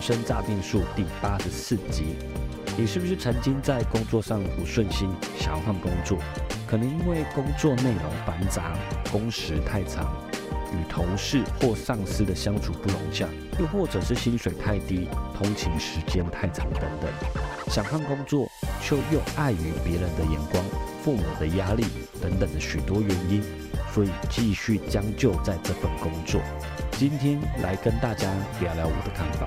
生诈骗术》第八十四集。你是不是曾经在工作上不顺心，想要换工作？可能因为工作内容繁杂、工时太长、与同事或上司的相处不融洽，又或者是薪水太低、通勤时间太长等等。想换工作，却又碍于别人的眼光、父母的压力等等的许多原因，所以继续将就在这份工作。今天来跟大家聊聊我的看法。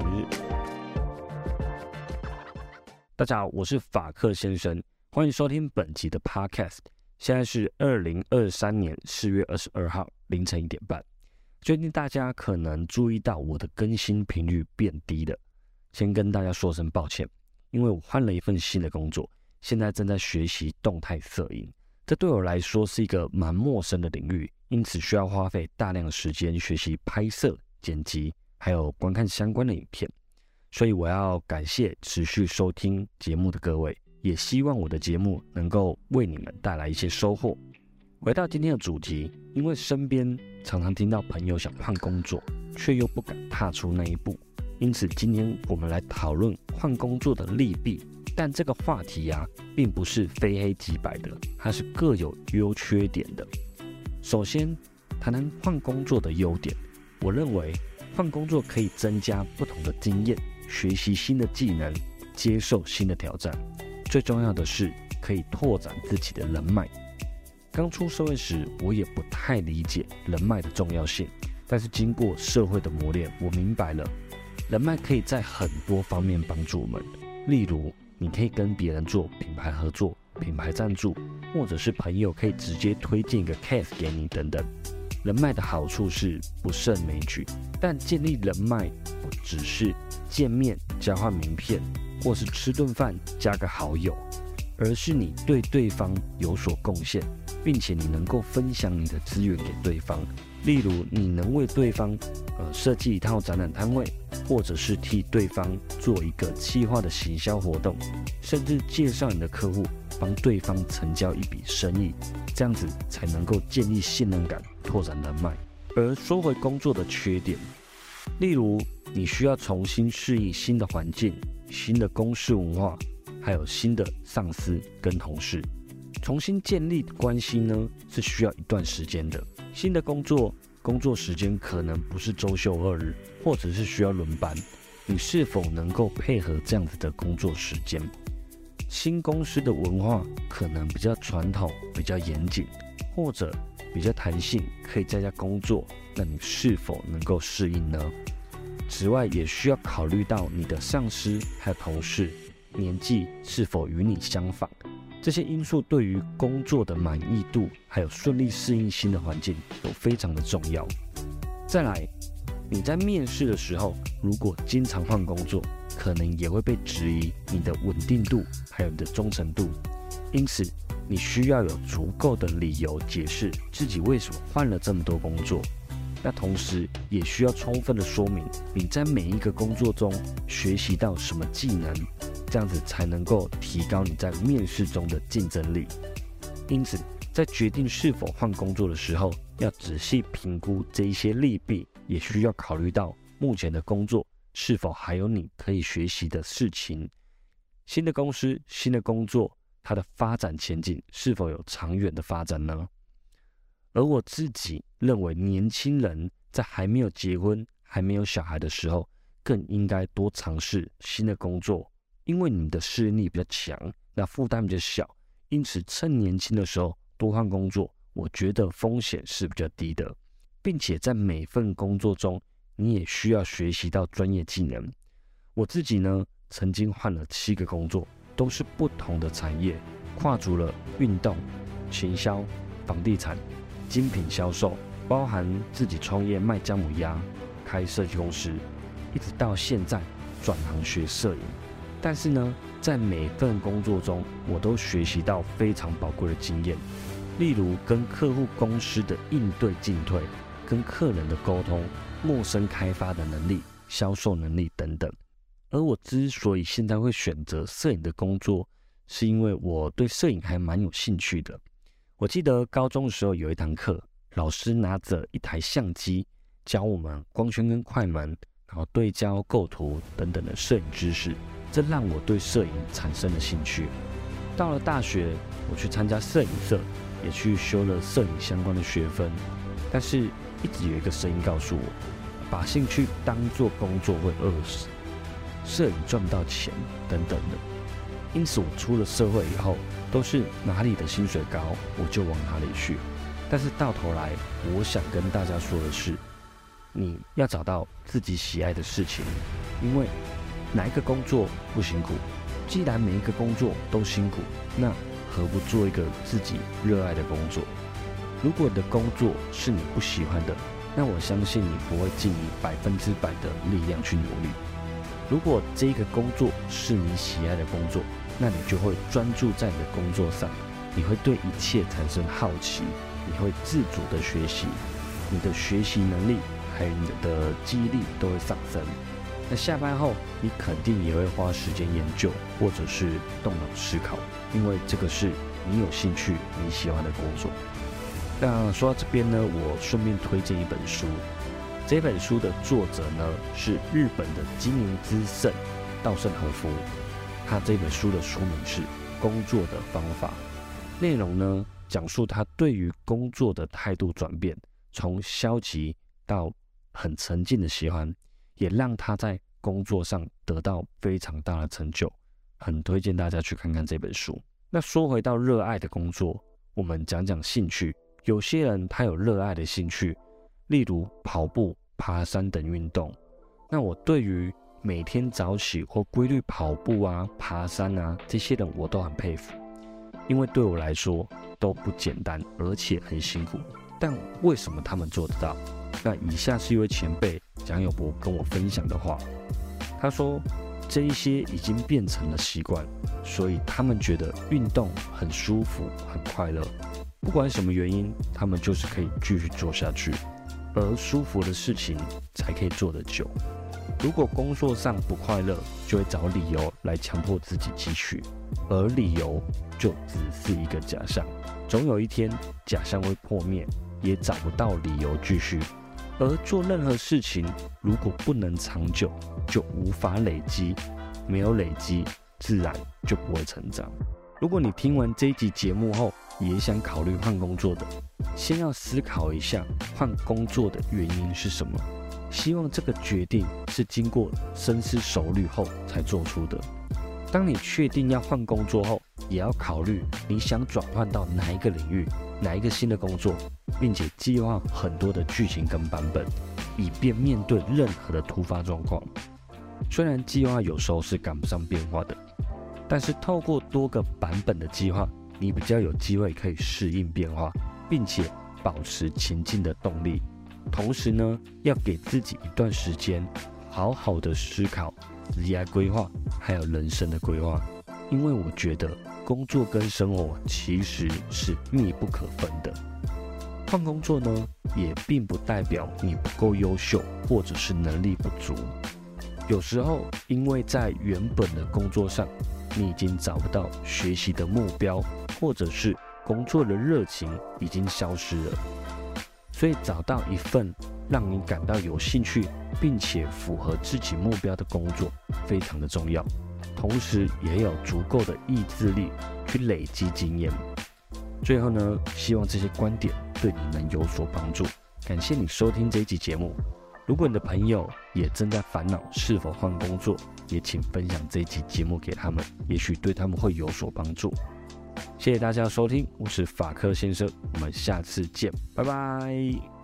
大家好，我是法克先生，欢迎收听本集的 Podcast。现在是二零二三年四月二十二号凌晨一点半。最近大家可能注意到我的更新频率变低了，先跟大家说声抱歉，因为我换了一份新的工作，现在正在学习动态摄影，这对我来说是一个蛮陌生的领域，因此需要花费大量的时间学习拍摄、剪辑，还有观看相关的影片。所以我要感谢持续收听节目的各位，也希望我的节目能够为你们带来一些收获。回到今天的主题，因为身边常常听到朋友想换工作，却又不敢踏出那一步，因此今天我们来讨论换工作的利弊。但这个话题呀，并不是非黑即白的，它是各有优缺点的。首先，谈谈换工作的优点。我认为换工作可以增加不同的经验。学习新的技能，接受新的挑战，最重要的是可以拓展自己的人脉。刚出社会时，我也不太理解人脉的重要性，但是经过社会的磨练，我明白了，人脉可以在很多方面帮助我们。例如，你可以跟别人做品牌合作、品牌赞助，或者是朋友可以直接推荐一个 case 给你等等。人脉的好处是不胜枚举，但建立人脉不只是见面交换名片，或是吃顿饭加个好友，而是你对对方有所贡献，并且你能够分享你的资源给对方。例如，你能为对方呃设计一套展览摊位，或者是替对方做一个企划的行销活动，甚至介绍你的客户。帮对方成交一笔生意，这样子才能够建立信任感，拓展人脉。而说回工作的缺点，例如你需要重新适应新的环境、新的公司文化，还有新的上司跟同事，重新建立关系呢，是需要一段时间的。新的工作工作时间可能不是周休二日，或者是需要轮班，你是否能够配合这样子的工作时间？新公司的文化可能比较传统、比较严谨，或者比较弹性，可以在家工作。那你是否能够适应呢？此外，也需要考虑到你的上司还有同事年纪是否与你相仿，这些因素对于工作的满意度还有顺利适应新的环境都非常的重要。再来，你在面试的时候，如果经常换工作，可能也会被质疑你的稳定度，还有你的忠诚度，因此你需要有足够的理由解释自己为什么换了这么多工作。那同时也需要充分的说明你在每一个工作中学习到什么技能，这样子才能够提高你在面试中的竞争力。因此，在决定是否换工作的时候，要仔细评估这一些利弊，也需要考虑到目前的工作。是否还有你可以学习的事情？新的公司、新的工作，它的发展前景是否有长远的发展呢？而我自己认为，年轻人在还没有结婚、还没有小孩的时候，更应该多尝试新的工作，因为你的适应力比较强，那负担比较小，因此趁年轻的时候多换工作，我觉得风险是比较低的，并且在每份工作中。你也需要学习到专业技能。我自己呢，曾经换了七个工作，都是不同的产业，跨足了运动、行销、房地产、精品销售，包含自己创业卖姜母鸭、开设计公司，一直到现在转行学摄影。但是呢，在每份工作中，我都学习到非常宝贵的经验，例如跟客户公司的应对进退，跟客人的沟通，陌生开发的能力，销售能力等等。而我之所以现在会选择摄影的工作，是因为我对摄影还蛮有兴趣的。我记得高中的时候有一堂课，老师拿着一台相机教我们光圈跟快门，然后对焦、构图等等的摄影知识，这让我对摄影产生了兴趣。到了大学，我去参加摄影社，也去修了摄影相关的学分，但是一直有一个声音告诉我，把兴趣当做工作会饿死。摄影赚不到钱等等的，因此我出了社会以后，都是哪里的薪水高，我就往哪里去。但是到头来，我想跟大家说的是，你要找到自己喜爱的事情，因为哪一个工作不辛苦？既然每一个工作都辛苦，那何不做一个自己热爱的工作？如果你的工作是你不喜欢的，那我相信你不会尽你百分之百的力量去努力。如果这个工作是你喜爱的工作，那你就会专注在你的工作上，你会对一切产生好奇，你会自主的学习，你的学习能力还有你的记忆力都会上升。那下班后，你肯定也会花时间研究，或者是动脑思考，因为这个是你有兴趣、你喜欢的工作。那说到这边呢，我顺便推荐一本书。这本书的作者呢是日本的经营之圣稻盛和夫，他这本书的书名是《工作的方法》，内容呢讲述他对于工作的态度转变，从消极到很沉静的喜欢，也让他在工作上得到非常大的成就，很推荐大家去看看这本书。那说回到热爱的工作，我们讲讲兴趣。有些人他有热爱的兴趣，例如跑步。爬山等运动，那我对于每天早起或规律跑步啊、爬山啊这些人，我都很佩服，因为对我来说都不简单，而且很辛苦。但为什么他们做得到？那以下是一位前辈蒋友博跟我分享的话，他说：“这一些已经变成了习惯，所以他们觉得运动很舒服、很快乐，不管什么原因，他们就是可以继续做下去。”而舒服的事情才可以做得久。如果工作上不快乐，就会找理由来强迫自己继续，而理由就只是一个假象。总有一天，假象会破灭，也找不到理由继续。而做任何事情，如果不能长久，就无法累积，没有累积，自然就不会成长。如果你听完这一集节目后，也想考虑换工作的，先要思考一下换工作的原因是什么。希望这个决定是经过深思熟虑后才做出的。当你确定要换工作后，也要考虑你想转换到哪一个领域、哪一个新的工作，并且计划很多的剧情跟版本，以便面对任何的突发状况。虽然计划有时候是赶不上变化的，但是透过多个版本的计划。你比较有机会可以适应变化，并且保持前进的动力。同时呢，要给自己一段时间，好好的思考职业规划，还有人生的规划。因为我觉得工作跟生活其实是密不可分的。换工作呢，也并不代表你不够优秀，或者是能力不足。有时候，因为在原本的工作上，你已经找不到学习的目标。或者是工作的热情已经消失了，所以找到一份让你感到有兴趣，并且符合自己目标的工作非常的重要。同时，也有足够的意志力去累积经验。最后呢，希望这些观点对你们有所帮助。感谢你收听这一集节目。如果你的朋友也正在烦恼是否换工作，也请分享这一集节目给他们，也许对他们会有所帮助。谢谢大家的收听，我是法科先生，我们下次见，拜拜。